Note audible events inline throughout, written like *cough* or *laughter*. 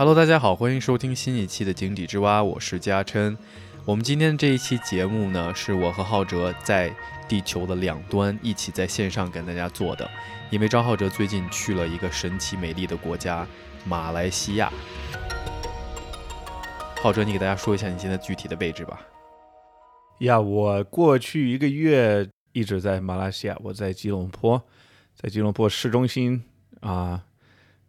Hello，大家好，欢迎收听新一期的井底之蛙，我是嘉琛。我们今天这一期节目呢，是我和浩哲在地球的两端一起在线上跟大家做的。因为张浩哲最近去了一个神奇美丽的国家马来西亚。浩哲，你给大家说一下你现在具体的位置吧。呀，我过去一个月一直在马来西亚，我在吉隆坡，在吉隆坡市中心啊。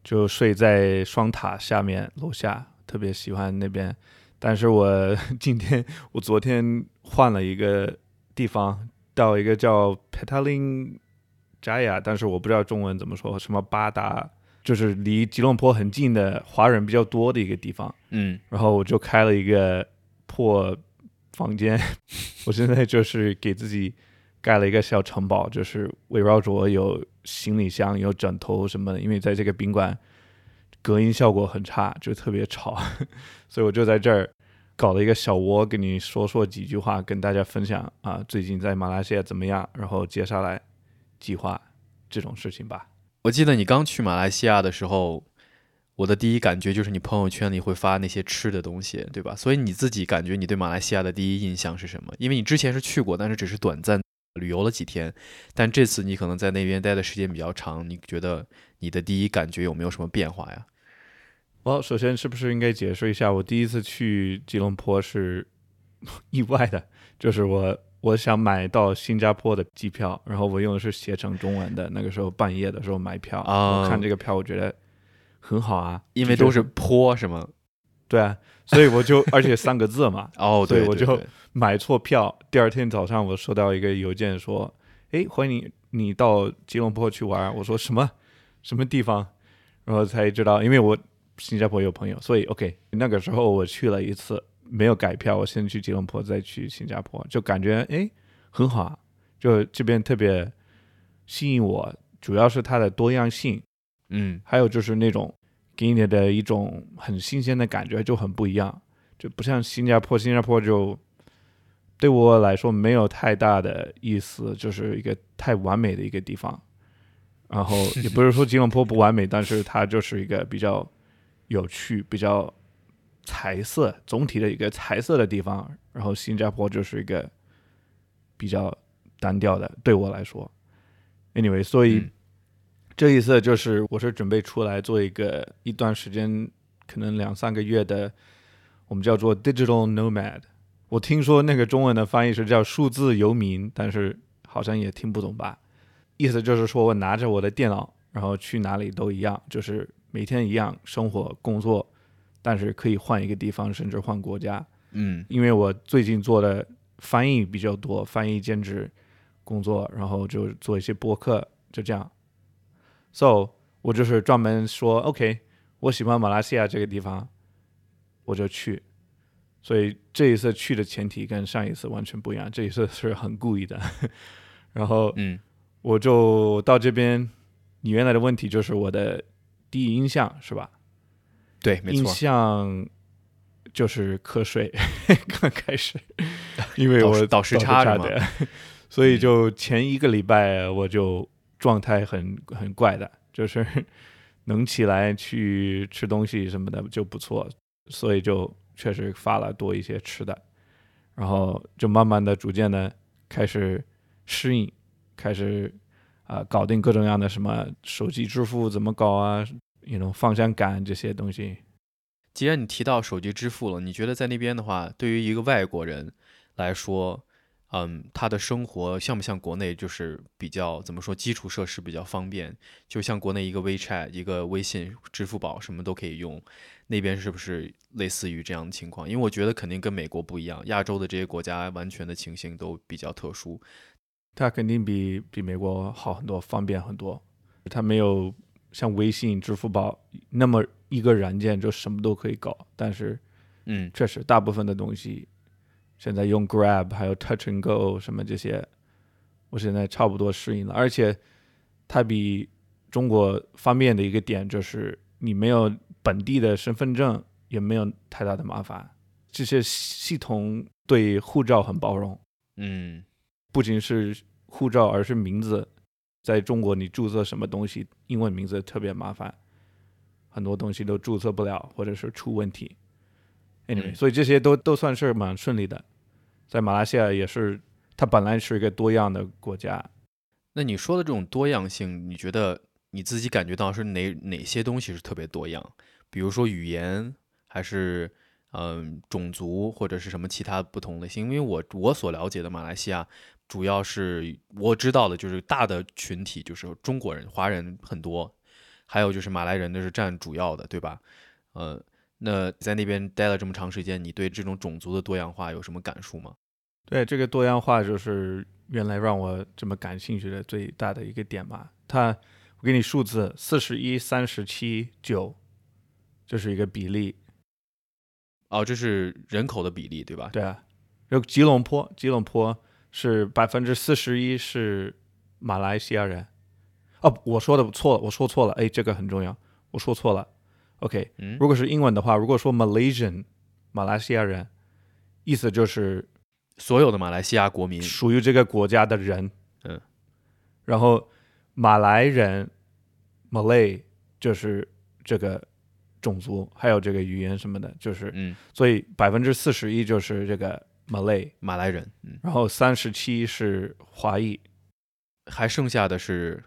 就睡在双塔下面楼下，特别喜欢那边。但是我 *laughs* 今天我昨天换了一个地方，到一个叫 Petaling Jaya，但是我不知道中文怎么说，什么八达，就是离吉隆坡很近的华人比较多的一个地方。嗯，然后我就开了一个破房间，*laughs* 我现在就是给自己。盖了一个小城堡，就是围绕着有行李箱、有枕头什么的。因为在这个宾馆，隔音效果很差，就特别吵，*laughs* 所以我就在这儿搞了一个小窝，跟你说说几句话，跟大家分享啊，最近在马来西亚怎么样？然后接下来计划这种事情吧。我记得你刚去马来西亚的时候，我的第一感觉就是你朋友圈里会发那些吃的东西，对吧？所以你自己感觉你对马来西亚的第一印象是什么？因为你之前是去过，但是只是短暂。旅游了几天，但这次你可能在那边待的时间比较长，你觉得你的第一感觉有没有什么变化呀？我首先是不是应该解释一下，我第一次去吉隆坡是 *laughs* 意外的，就是我我想买到新加坡的机票，然后我用的是携程中文的，那个时候半夜的时候买票，我看这个票我觉得很好啊，因为都是坡是吗？对啊，所以我就而且三个字嘛，哦，对，我就。买错票，第二天早上我收到一个邮件说：“哎，欢迎你，你到吉隆坡去玩。”我说：“什么？什么地方？”然后才知道，因为我新加坡有朋友，所以 OK。那个时候我去了一次，没有改票，我先去吉隆坡，再去新加坡，就感觉哎很好，啊就这边特别吸引我，主要是它的多样性，嗯，还有就是那种给你的一种很新鲜的感觉，就很不一样，就不像新加坡，新加坡就。对我来说没有太大的意思，就是一个太完美的一个地方。然后 *laughs* 也不是说吉隆坡不完美，但是它就是一个比较有趣、比较彩色、总体的一个彩色的地方。然后新加坡就是一个比较单调的，对我来说。Anyway，所以这一次就是我是准备出来做一个一段时间，可能两三个月的，我们叫做 digital nomad。我听说那个中文的翻译是叫数字游民，但是好像也听不懂吧？意思就是说我拿着我的电脑，然后去哪里都一样，就是每天一样生活工作，但是可以换一个地方，甚至换国家。嗯，因为我最近做的翻译比较多，翻译兼职工作，然后就做一些播客，就这样。So，我就是专门说，OK，我喜欢马来西亚这个地方，我就去。所以这一次去的前提跟上一次完全不一样，这一次是很故意的。*laughs* 然后，嗯，我就到这边。你原来的问题就是我的第一印象是吧？对，没错。印象就是瞌睡，*laughs* 刚开始，*laughs* 因为我倒时差的，所以就前一个礼拜我就状态很很怪的，就是 *laughs* 能起来去吃东西什么的就不错，所以就。确实发了多一些吃的，然后就慢慢的、逐渐的开始适应，开始啊搞定各种各样的什么手机支付怎么搞啊，那种方向感这些东西。既然你提到手机支付了，你觉得在那边的话，对于一个外国人来说，嗯，他的生活像不像国内？就是比较怎么说，基础设施比较方便，就像国内一个 WeChat、一个微信、支付宝什么都可以用。那边是不是类似于这样的情况？因为我觉得肯定跟美国不一样，亚洲的这些国家完全的情形都比较特殊。它肯定比比美国好很多，方便很多。它没有像微信、支付宝那么一个软件就什么都可以搞。但是，嗯，确实大部分的东西现在用 Grab 还有 Touch and Go 什么这些，我现在差不多适应了。而且它比中国方便的一个点就是你没有。本地的身份证也没有太大的麻烦，这些系统对护照很包容。嗯，不仅是护照，而是名字，在中国你注册什么东西，英文名字特别麻烦。很多东西都注册不了，或者是出问题。Anyway，、嗯所以这些都都算是蛮顺利的。在马来西亚也是，它本来是一个多样的国家。那你说的这种多样性，你觉得你自己感觉到是哪哪些东西是特别多样？比如说语言，还是嗯种族，或者是什么其他不同类型？因为我我所了解的马来西亚，主要是我知道的就是大的群体就是中国人、华人很多，还有就是马来人，那是占主要的，对吧？呃，那在那边待了这么长时间，你对这种种族的多样化有什么感触吗？对这个多样化，就是原来让我这么感兴趣的最大的一个点嘛。它，我给你数字：四十一、三十七、九，这是一个比例。哦，这是人口的比例，对吧？对啊，有吉隆坡，吉隆坡是百分之四十一是马来西亚人。哦，我说的错了，我说错了。哎，这个很重要，我说错了。OK，嗯如果是英文的话，如果说 Malaysian 马来西亚人，意思就是所有的马来西亚国民，属于这个国家的人。嗯，然后马来人 Malay 就是这个种族，还有这个语言什么的，就是嗯，所以百分之四十一就是这个 Malay，马来人，嗯，然后三十七是华裔，还剩下的是？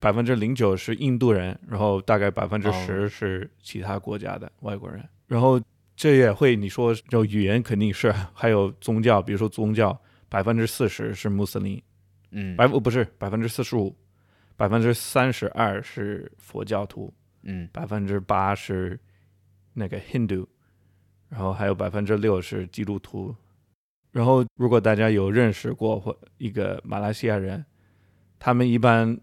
百分之零九是印度人，然后大概百分之哦。十是其他国家的外国人。然后这也会你说就语言肯定是，还有宗教，比如说宗教，百分之四十是穆斯林，嗯百不是百分之四十五，百分之三十二是佛教徒，嗯百分之八是那个 Hindu，然后还有百分之六是基督徒。然后，如果大家有认识过或一个马来西亚人，他们一般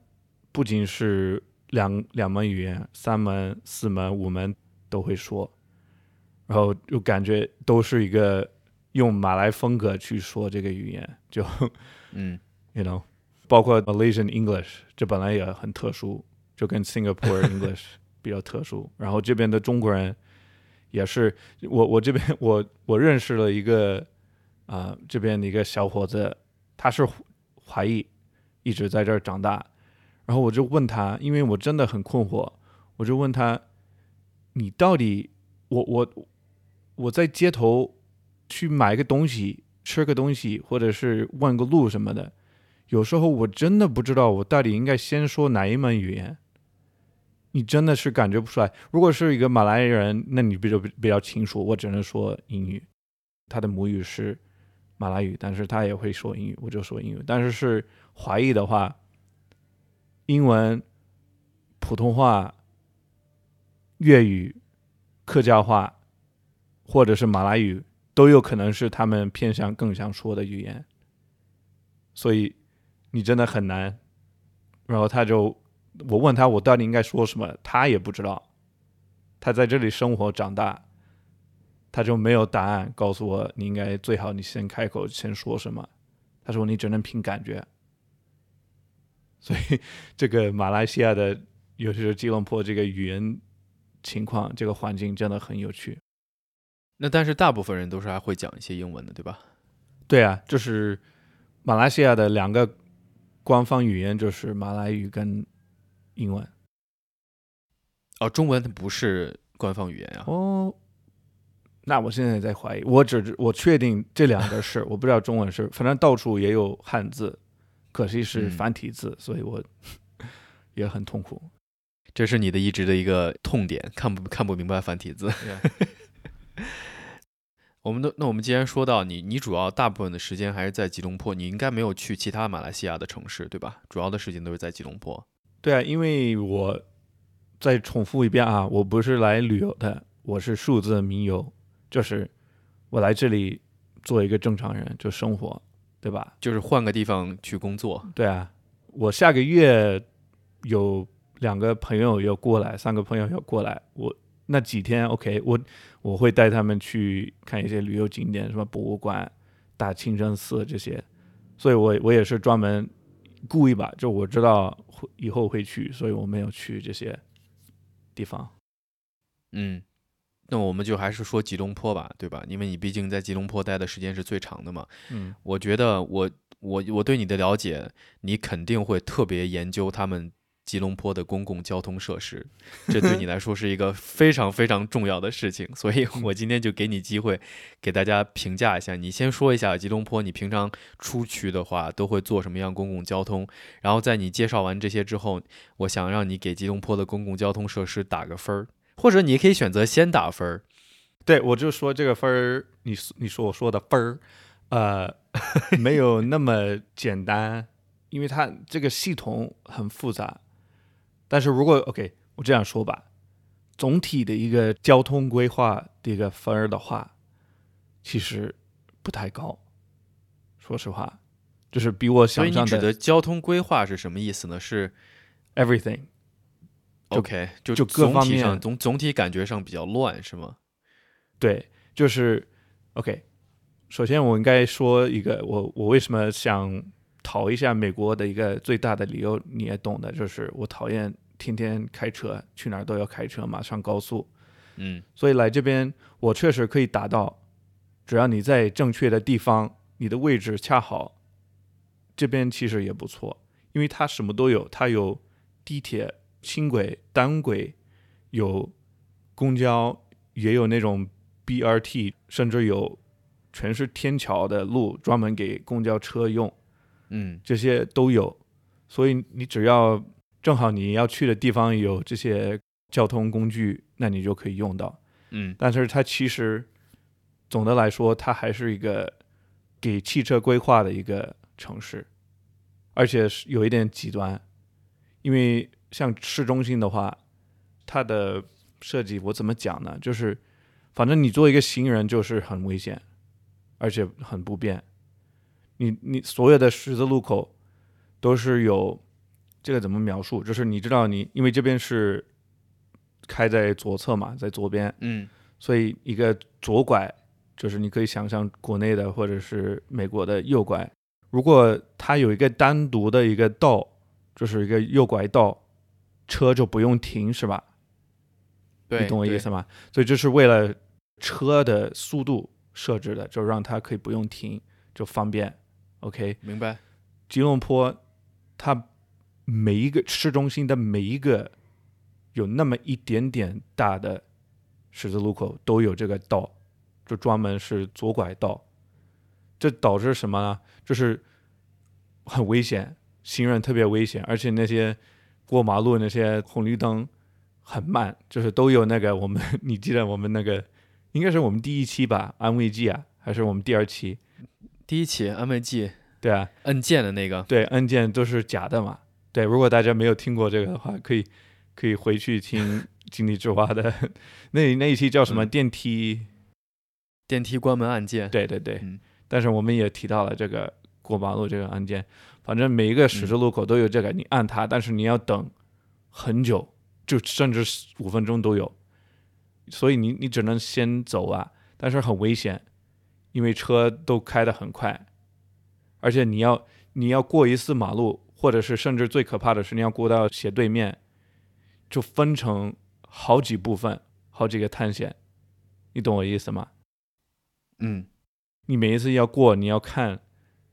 不仅是两两门语言，三门、四门、五门都会说，然后就感觉都是一个用马来风格去说这个语言，就嗯 *laughs* you know，包括 Malaysian English，这本来也很特殊，就跟 Singapore *laughs* English 比较特殊。然后这边的中国人也是，我我这边 *laughs* 我我认识了一个啊、这边的一个小伙子，他是华裔，一直在这儿长大。然后我就问他，因为我真的很困惑，我就问他，你到底我我我在街头去买个东西，吃个东西，或者是问个路什么的，有时候我真的不知道我到底应该先说哪一门语言。你真的是感觉不出来。如果是一个马来人，那你比较比较清楚，我只能说英语，他的母语是马来语，但是他也会说英语，我就说英语。但是是华裔的话，英文、普通话、粤语、客家话，或者是马来语，都有可能是他们偏向更想说的语言。所以你真的很难。然后他就，我问他我到底应该说什么，他也不知道。他在这里生活长大，他就没有答案告诉我，你应该最好你先开口先说什么。他说你只能凭感觉。所以这个马来西亚的，尤其是吉隆坡这个语言情况，这个环境真的很有趣。那但是大部分人都是还会讲一些英文的，对吧？对啊，就是马来西亚的两个官方语言就是马来语跟英文。哦，中文它不是官方语言呀、哦，那我现在在怀疑，我只我确定这两个是，我不知道中文是，反正到处也有汉字，可惜是嗯繁体字，所以我 *laughs* 也很痛苦。这是你的一直的一个痛点，看不看不明白繁体字。我们的那我们既然说到你，你主要大部分的时间还是在吉隆坡，你应该没有去其他马来西亚的城市，对吧？主要的时间都是在吉隆坡。对啊，因为我再重复一遍啊，我不是来旅游的，我是数字民游，就是我来这里做一个正常人，就生活，对吧？就是换个地方去工作。对啊，我下个月有两个朋友要过来，三个朋友要过来，我那几天 OK，我我会带他们去看一些旅游景点，什么博物馆、大清真寺这些，所以我我也是专门故意吧，就我知道会以后会去，所以我没有去这些地方。嗯，那我们就还是说吉隆坡吧，对吧？因为你毕竟在吉隆坡待的时间是最长的嘛。嗯我觉得我我我对你的了解，你肯定会特别研究他们吉隆坡的公共交通设施，这对你来说是一个非常非常重要的事情，所以我今天就给你机会，给大家评价一下。你先说一下吉隆坡，你平常出去的话都会坐什么样公共交通？然后在你介绍完这些之后，我想让你给吉隆坡的公共交通设施打个分儿，或者你可以选择先打分儿。对，我就说这个分儿，你你说我说的分儿，呃，*laughs* 没有那么简单，因为它这个系统很复杂。但是如果 OK，我这样说吧，总体的一个交通规划的一个分儿的话，其实不太高。说实话，就是比我想象的你指的交通规划是什么意思呢？是 everything。OK，就就各方面总总体感觉上比较乱，是吗？对，就是 OK。首先，我应该说一个，我我为什么想讨一下美国的一个最大的理由，你也懂的，就是我讨厌天天开车，去哪儿都要开车嘛，上高速。嗯所以来这边，我确实可以达到，只要你在正确的地方，你的位置恰好，这边其实也不错，因为它什么都有，它有地铁、轻轨、单轨，有公交，也有那种 BRT，甚至有全是天桥的路，专门给公交车用，嗯这些都有。所以你只要正好你要去的地方有这些交通工具，那你就可以用到。嗯但是它其实总的来说，它还是一个给汽车规划的一个城市，而且是有一点极端，因为像市中心的话，它的设计我怎么讲呢？就是反正你做一个行人就是很危险，而且很不便。你你所有的十字路口都是有这个怎么描述？就是你知道你因为这边是开在左侧嘛，在左边，嗯所以一个左拐就是你可以想象国内的或者是美国的右拐。如果它有一个单独的一个道，就是一个右拐道，车就不用停，是吧？对，你懂我意思吗？所以这是为了车的速度设置的，就让它可以不用停，就方便。OK，明白。吉隆坡它每一个市中心的每一个有那么一点点大的十字路口都有这个道，就专门是左拐道。这导致什么呢？就是很危险，行人特别危险，而且那些过马路那些红绿灯很慢，就是都有那个我们 *laughs* 你记得我们那个应该是我们第一期吧，安慰剂啊，还是我们第二期？第一起安慰剂对啊，按键的那个，对，按键都是假的嘛。对，如果大家没有听过这个的话，可以可以回去听 *laughs* 井底之蛙的 *laughs* 那那一期叫什么嗯电梯？电梯关门按键。对对对。嗯但是我们也提到了这个过马路这个按键，反正每一个十字路口都有这个，你按它，但是你要等很久，就甚至五分钟都有。所以你你只能先走啊，但是很危险，因为车都开得很快，而且你要你要过一次马路，或者是甚至最可怕的是你要过到斜对面，就分成好几部分，好几个探险，你懂我意思吗？嗯你每一次要过，你要看，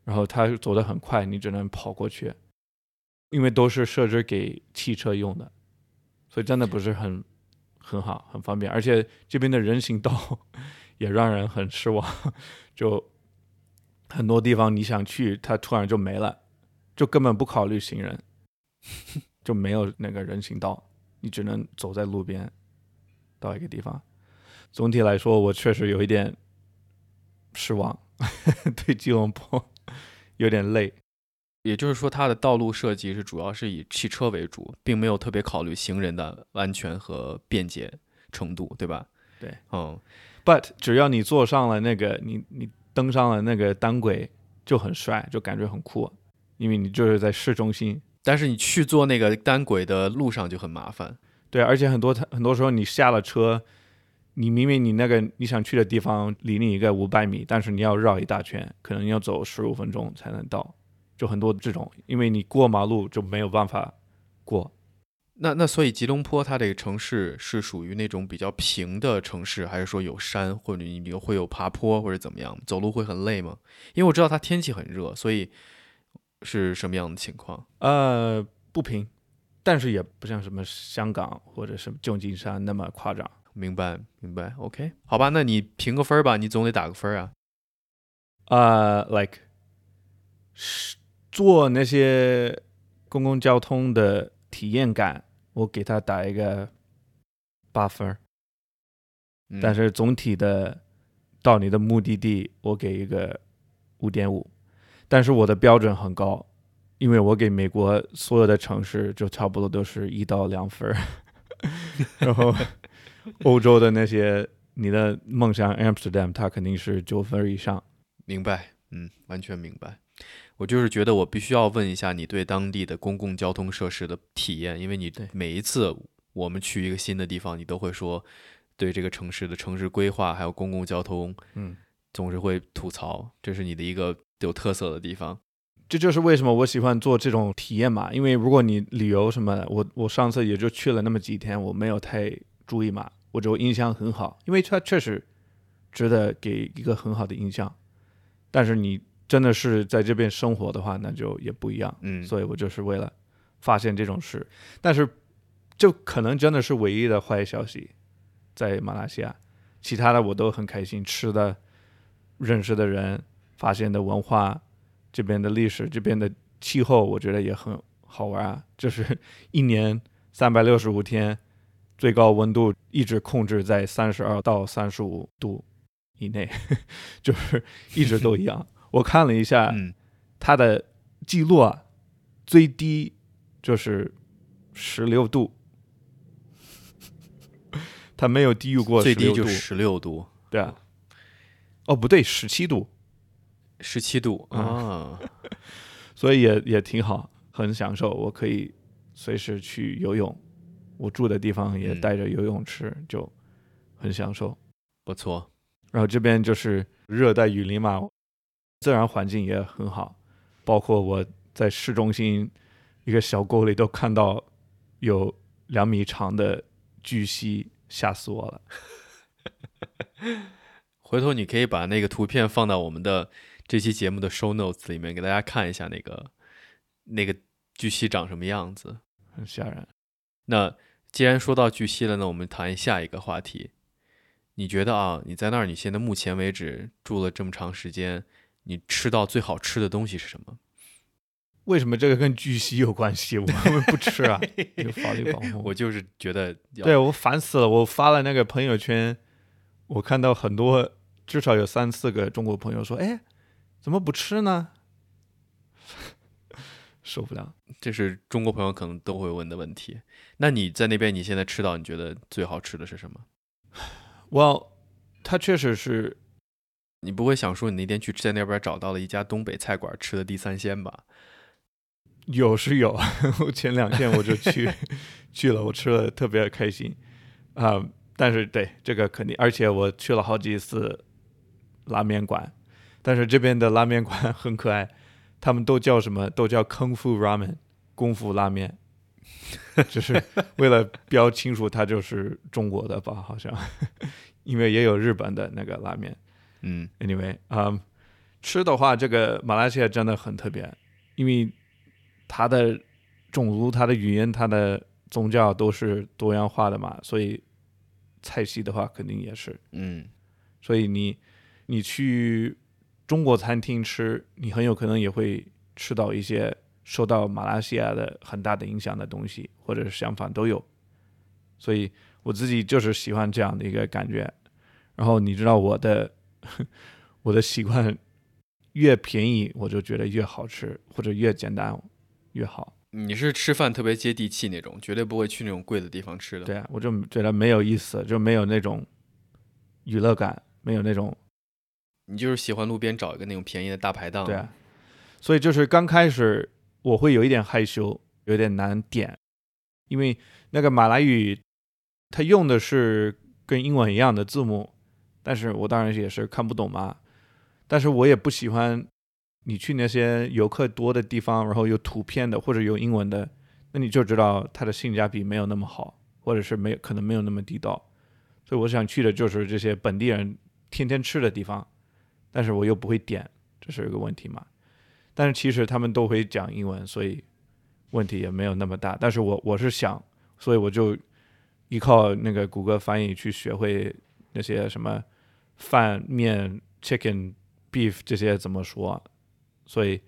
然后他走得很快，你只能跑过去，因为都是设置给汽车用的，所以真的不是很很好，很方便。而且这边的人行道也让人很失望，*laughs* 就很多地方你想去，它突然就没了，就根本不考虑行人，*laughs* 就没有那个人行道，你只能走在路边到一个地方。总体来说，我确实有一点失望，*laughs* 对吉隆坡有点累。也就是说，它的道路设计是主要是以汽车为主，并没有特别考虑行人的安全和便捷程度，对吧？对，嗯，But 只要你坐上了那个，你你登上了那个单轨，就很帅，就感觉很酷，因为你就是在市中心。但是你去坐那个单轨的路上就很麻烦。对，而且很多很多时候你下了车，你明明你那个你想去的地方离你一个五百米，但是你要绕一大圈，可能要走十五分钟才能到，就很多这种，因为你过马路就没有办法过。那那所以吉隆坡它这个城市是属于那种比较平的城市，还是说有山，或者你会有爬坡或者怎么样？走路会很累吗？因为我知道它天气很热，所以是什么样的情况？呃，不平，但是也不像什么香港或者什么旧金山那么夸张。明白，明白。OK，好吧，那你评个分儿吧，你总得打个分儿啊。啊、l i k e 是坐那些公共交通的体验感，我给他打一个八分儿。嗯但是总体的到你的目的地，我给一个五点五。但是我的标准很高，因为我给美国所有的城市就差不多都是一到两分儿，*laughs* 然后 *laughs* 欧洲的那些你的梦想 Amsterdam，它肯定是九分以上。明白，嗯，完全明白。我就是觉得我必须要问一下你对当地的公共交通设施的体验，因为你对每一次我们去一个新的地方，你都会说对这个城市的城市规划还有公共交通，嗯，总是会吐槽，这是你的一个有特色的地方。这就是为什么我喜欢做这种体验嘛，因为如果你旅游什么的，我我上次也就去了那么几天，我没有太注意嘛，我就印象很好，因为它确实值得给一个很好的印象。但是你真的是在这边生活的话，那就也不一样。嗯，所以我就是为了发现这种事，但是就可能真的是唯一的坏消息，在马来西亚，其他的我都很开心，吃的、认识的人、发现的文化、这边的历史、这边的气候，我觉得也很好玩啊。就是一年三百六十五天，最高温度一直控制在三十二到三十五度以内，*laughs* 就是一直都一样。我看了一下，嗯，它的记录啊，最低就是十六度，*laughs* 它没有低于过最低16度。就十六度，对啊，哦不对，十七度，十七度啊，*laughs* 所以也也挺好，很享受。我可以随时去游泳，我住的地方也嗯。带着游泳池，就很享受。不错。然后这边就是热带雨林嘛，自然环境也很好，包括我在市中心一个小沟里都看到有两米长的巨蜥，吓死我了。*laughs* 回头你可以把那个图片放到我们的这期节目的 show notes 里面，给大家看一下那个那个巨蜥长什么样子。很吓人。那既然说到巨蜥了，那我们谈下一个话题。你觉得啊，你在那儿，你现在目前为止住了这么长时间，你吃到最好吃的东西是什么？为什么这个跟巨蜥有关系？我们 *laughs* 不吃啊，*laughs* 有法律保护。我就是觉得，对我烦死了！我发了那个朋友圈，我看到很多，至少有三四个中国朋友说：“哎，怎么不吃呢？” *laughs* 受不了。这是中国朋友可能都会问的问题。那你在那边，你现在吃到你觉得最好吃的是什么？Well，它确实是你不会想说你那天去在那边找到了一家东北菜馆吃的地三鲜吧？有是有，*laughs* 我前两天我就去 *laughs* 去了，我吃了特别开心啊、但是对这个肯定，而且我去了好几次拉面馆，但是这边的拉面馆 *laughs* 很可爱，他们都叫什么？都叫功夫 ramen，功夫拉面，就是为了标清楚它就是中国的吧，好像，因为也有日本的那个拉面。嗯 Anyway，嗯、吃的话，这个马来西亚真的很特别，因为它的种族、它的语言、它的宗教都是多样化的嘛，所以菜系的话肯定也是。嗯所以你你去中国餐厅吃，你很有可能也会吃到一些受到马来西亚的很大的影响的东西，或者是相反都有。所以我自己就是喜欢这样的一个感觉。然后你知道我的 *laughs* 我的习惯，越便宜我就觉得越好吃，或者越简单越好。你是吃饭特别接地气那种，绝对不会去那种贵的地方吃的。对啊，我就觉得没有意思，就没有那种娱乐感，没有那种你就是喜欢路边找一个那种便宜的大排档。对啊，所以就是刚开始我会有一点害羞，有点难点，因为那个马来语它用的是跟英文一样的字母，但是我当然也是看不懂嘛。但是我也不喜欢你去那些游客多的地方，然后有图片的或者有英文的，那你就知道它的性价比没有那么好，或者是没可能没有那么地道。所以我想去的就是这些本地人天天吃的地方，但是我又不会点，这是一个问题嘛。但是其实他们都会讲英文，所以问题也没有那么大。但是我我是想，所以我就依靠那个谷歌翻译去学会那些什么饭、面、chicken、beef 这些怎么说。所以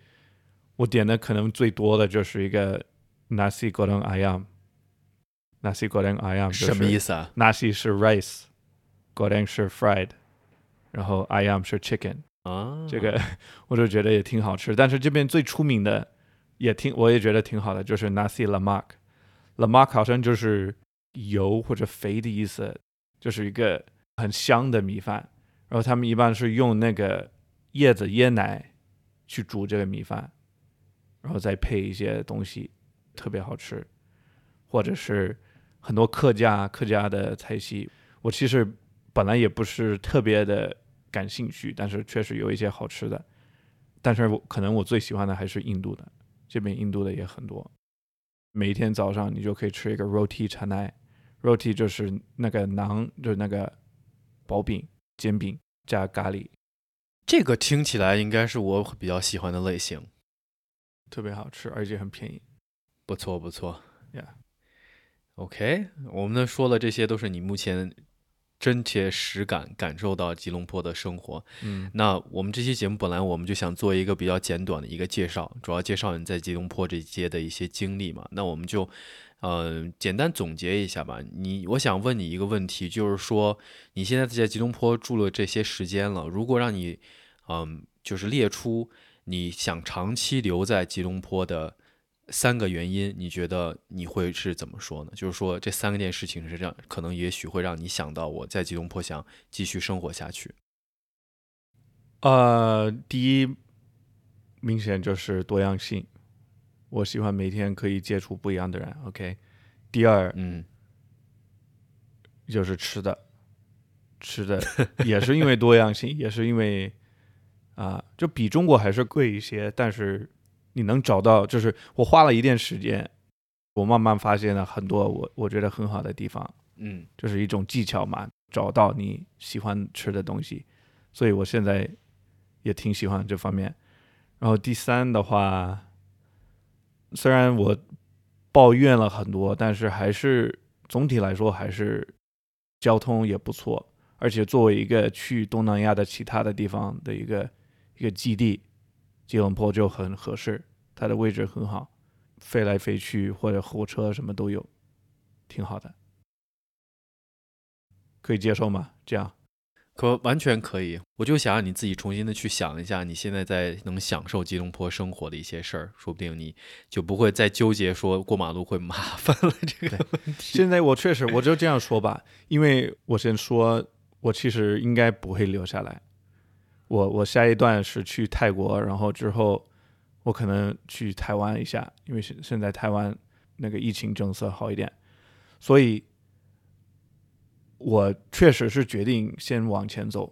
我点的可能最多的就是一个 nasi goreng ayam。nasi goreng ayam 什么意思思啊？？nasi 是 rice，goreng 是 fried，然后 ayam 是 chicken。啊，这个我就觉得也挺好吃。但是这边最出名的也挺，我也觉得挺好的，就是 nasi lemak。lemak 好像就是油或者肥的意思，就是一个很香的米饭。然后他们一般是用那个叶子椰奶去煮这个米饭，然后再配一些东西，特别好吃。或者是很多客家客家的菜系，我其实本来也不是特别的感兴趣，但是确实有一些好吃的。但是我可能我最喜欢的还是印度的，这边印度的也很多。每天早上你就可以吃一个 roti canai。roti 就是那个馕，就是那个薄饼、煎饼加咖喱，这个听起来应该是我比较喜欢的类型，特别好吃，而且很便宜。不错不错。Yeah OK，我们呢说的这些都是你目前真切实感感受到吉隆坡的生活。嗯那我们这期节目本来我们就想做一个比较简短的一个介绍，主要介绍你在吉隆坡这些的一些经历嘛。那我们就，呃，简单总结一下吧。你，我想问你一个问题，就是说你现在在吉隆坡住了这些时间了，如果让你，嗯，就是列出你想长期留在吉隆坡的三个原因，你觉得你会是怎么说呢？就是说这三个件事情是这样，可能也许会让你想到我在吉隆坡想继续生活下去。呃，第一，明显就是多样性，我喜欢每天可以接触不一样的人。OK，第二嗯就是吃的，吃的也是因为多样性，也是因为啊、就比中国还是贵一些，但是你能找到，就是我花了一点时间，我慢慢发现了很多我我觉得很好的地方。嗯就是一种技巧嘛，找到你喜欢吃的东西，所以我现在也挺喜欢这方面。然后第三的话，虽然我抱怨了很多，但是还是总体来说还是交通也不错，而且作为一个去东南亚的其他的地方的一个一个基地，吉隆坡就很合适，它的位置很好，飞来飞去或者火车什么都有，挺好的。可以接受吗？这样可完全可以，我就想让你自己重新的去想一下，你现在在能享受吉隆坡生活的一些事儿，说不定你就不会再纠结说过马路会麻烦了这个 *laughs* 问题。现在我确实，我就这样说吧，因为我先说，我其实应该不会留下来。我我下一段是去泰国，然后之后我可能去台湾一下，因为现现在台湾那个疫情政策好一点，所以我确实是决定先往前走，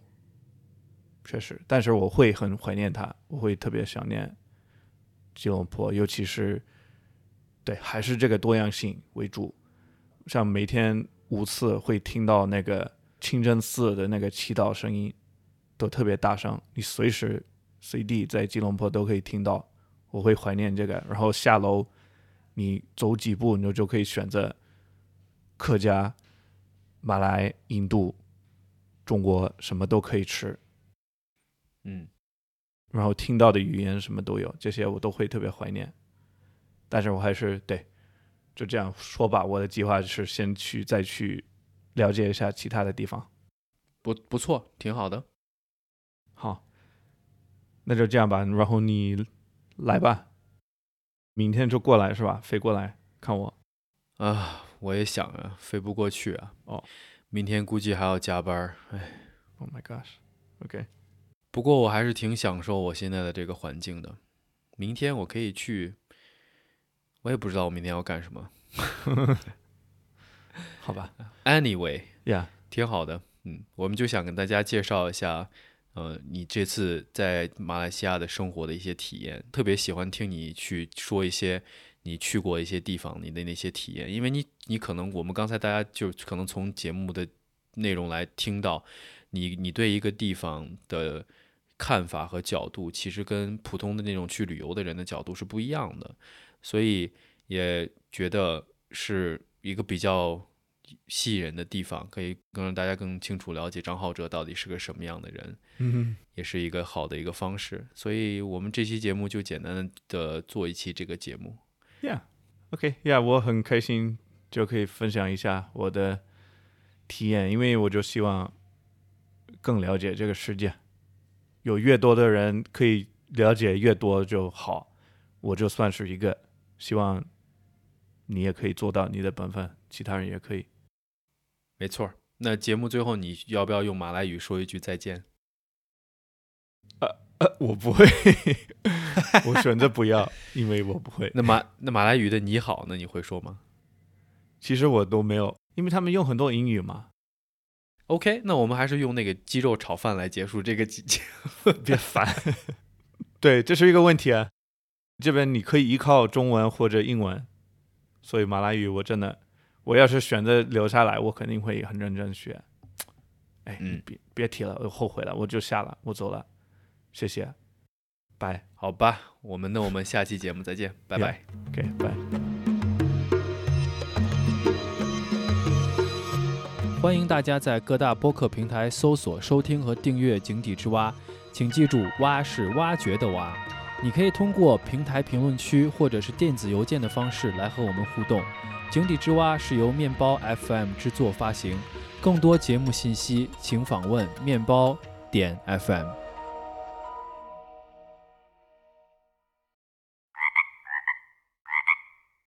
确实，但是我会很怀念它，我会特别想念吉隆坡，尤其是对，还是这个多样性为主。像每天五次会听到那个清真寺的那个祈祷声音，都特别大声，你随时随地在吉隆坡都可以听到。我会怀念这个，然后下楼你走几步，你就就可以选择客家、马来、印度、中国什么都可以吃，嗯，然后听到的语言什么都有，这些我都会特别怀念。但是我还是对，就这样说吧。我的计划是先去，再去了解一下其他的地方。不不错，挺好的。好，那就这样吧。然后你来吧，明天就过来是吧？飞过来看我。啊，我也想啊，飞不过去啊。哦，明天估计还要加班儿，哎。Oh my gosh. OK，不过我还是挺享受我现在的这个环境的。明天我可以去，我也不知道我明天要干什么。*laughs* 好吧。Anyway，Yeah，挺好的。嗯，我们就想跟大家介绍一下，呃，你这次在马来西亚的生活的一些体验。特别喜欢听你去说一些你去过一些地方你的那些体验，因为你你可能我们刚才大家就可能从节目的内容来听到，你你对一个地方的看法和角度，其实跟普通的那种去旅游的人的角度是不一样的。所以也觉得是一个比较吸引人的地方，可以更让大家更清楚了解张浩哲到底是个什么样的人，嗯也是一个好的一个方式。所以我们这期节目就简单的做一期这个节目。，Yeah，OK，Yeah，、我很开心就可以分享一下我的体验，因为我就希望更了解这个世界，有越多的人可以了解越多就好，我就算是一个，希望你也可以做到你的本分，其他人也可以。没错。那节目最后你要不要用马来语说一句再见？呃，我不会，*laughs* 我选择不要，因为我不会。那马那马来语的你好，那你会说吗其实我都没有，因为他们用很多英语嘛。？OK，那我们还是用那个鸡肉炒饭来结束这个集节。*laughs* 别烦。*laughs* 对，这是一个问题啊。这边你可以依靠中文或者英文，所以马来语我真的，我要是选择留下来，我肯定会很认真学。哎，嗯你别别提了，我后悔了，我就下了，我走了，谢谢，拜好吧，我们那我们下期节目再见，拜拜。，OK，拜。欢迎大家在各大播客平台搜索、收听和订阅《井底之蛙》，请记住，蛙是挖掘的蛙。你可以通过平台评论区或者是电子邮件的方式来和我们互动。井底之蛙是由面包 FM 制作发行，更多节目信息请访问面包点 FM。